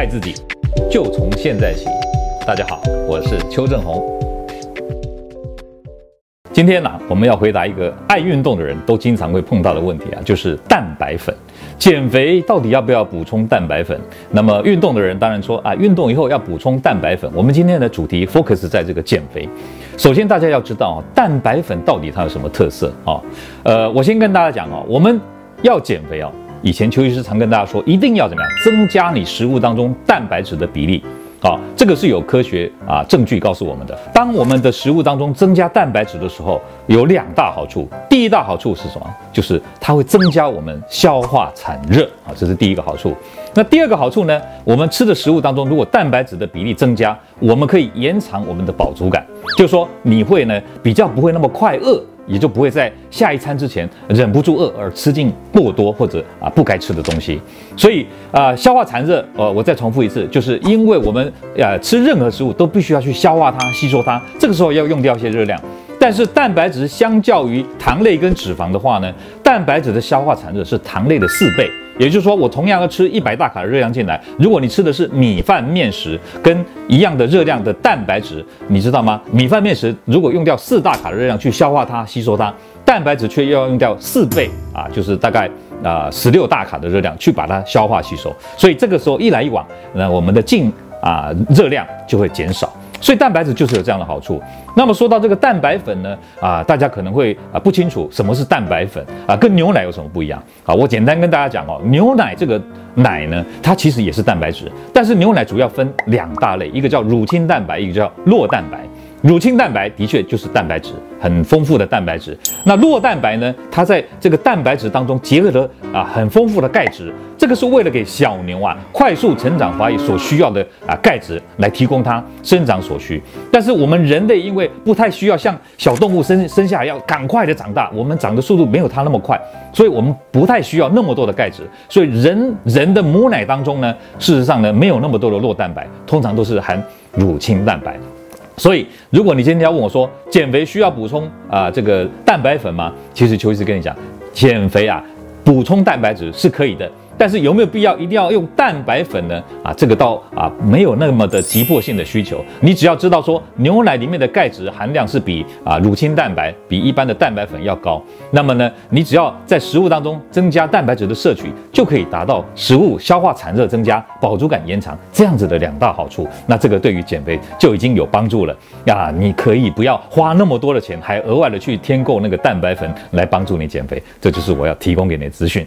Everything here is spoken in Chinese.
爱自己，就从现在起。大家好，我是邱正红。今天呢，我们要回答一个爱运动的人都经常会碰到的问题啊，就是蛋白粉。减肥到底要不要补充蛋白粉？那么运动的人当然说啊，运动以后要补充蛋白粉。我们今天的主题 focus 在这个减肥。首先，大家要知道啊，蛋白粉到底它有什么特色啊？呃，我先跟大家讲啊，我们要减肥啊，以前邱医师常跟大家说，一定要怎么样，增加你食物当中蛋白质的比例。好，这个是有科学啊证据告诉我们的。当我们的食物当中增加蛋白质的时候，有两大好处。第一大好处是什么？就是它会增加我们消化产热啊，这是第一个好处。那第二个好处呢？我们吃的食物当中，如果蛋白质的比例增加，我们可以延长我们的饱足感，就是说你会呢比较不会那么快饿。也就不会在下一餐之前忍不住饿而吃进过多或者啊不该吃的东西，所以啊消化残热，呃我再重复一次，就是因为我们呃吃任何食物都必须要去消化它、吸收它，这个时候要用掉一些热量。但是蛋白质相较于糖类跟脂肪的话呢，蛋白质的消化产热是糖类的四倍。也就是说，我同样要吃一百大卡的热量进来，如果你吃的是米饭面食跟一样的热量的蛋白质，你知道吗？米饭面食如果用掉四大卡的热量去消化它、吸收它，蛋白质却要用掉四倍啊，就是大概啊十六大卡的热量去把它消化吸收。所以这个时候一来一往，那我们的进啊热量就会减少。所以蛋白质就是有这样的好处。那么说到这个蛋白粉呢，啊，大家可能会啊不清楚什么是蛋白粉啊，跟牛奶有什么不一样？啊，我简单跟大家讲哦，牛奶这个奶呢，它其实也是蛋白质，但是牛奶主要分两大类，一个叫乳清蛋白，一个叫酪蛋白。乳清蛋白的确就是蛋白质，很丰富的蛋白质。那酪蛋白呢？它在这个蛋白质当中结合了啊很丰富的钙质，这个是为了给小牛啊快速成长发育所需要的啊钙质来提供它生长所需。但是我们人类因为不太需要像小动物生生下来要赶快的长大，我们长的速度没有它那么快，所以我们不太需要那么多的钙质。所以人人的母奶当中呢，事实上呢没有那么多的酪蛋白，通常都是含乳清蛋白。所以，如果你今天要问我说，减肥需要补充啊、这个蛋白粉吗？其实邱医师跟你讲，减肥啊，补充蛋白质是可以的。但是有没有必要一定要用蛋白粉呢？啊，这个倒啊没有那么的急迫性的需求。你只要知道说牛奶里面的钙质含量是比啊乳清蛋白比一般的蛋白粉要高，那么呢，你只要在食物当中增加蛋白质的摄取，就可以达到食物消化产热增加、饱足感延长这样子的两大好处。那这个对于减肥就已经有帮助了呀！你可以不要花那么多的钱，还额外的去添购那个蛋白粉来帮助你减肥。这就是我要提供给你的资讯。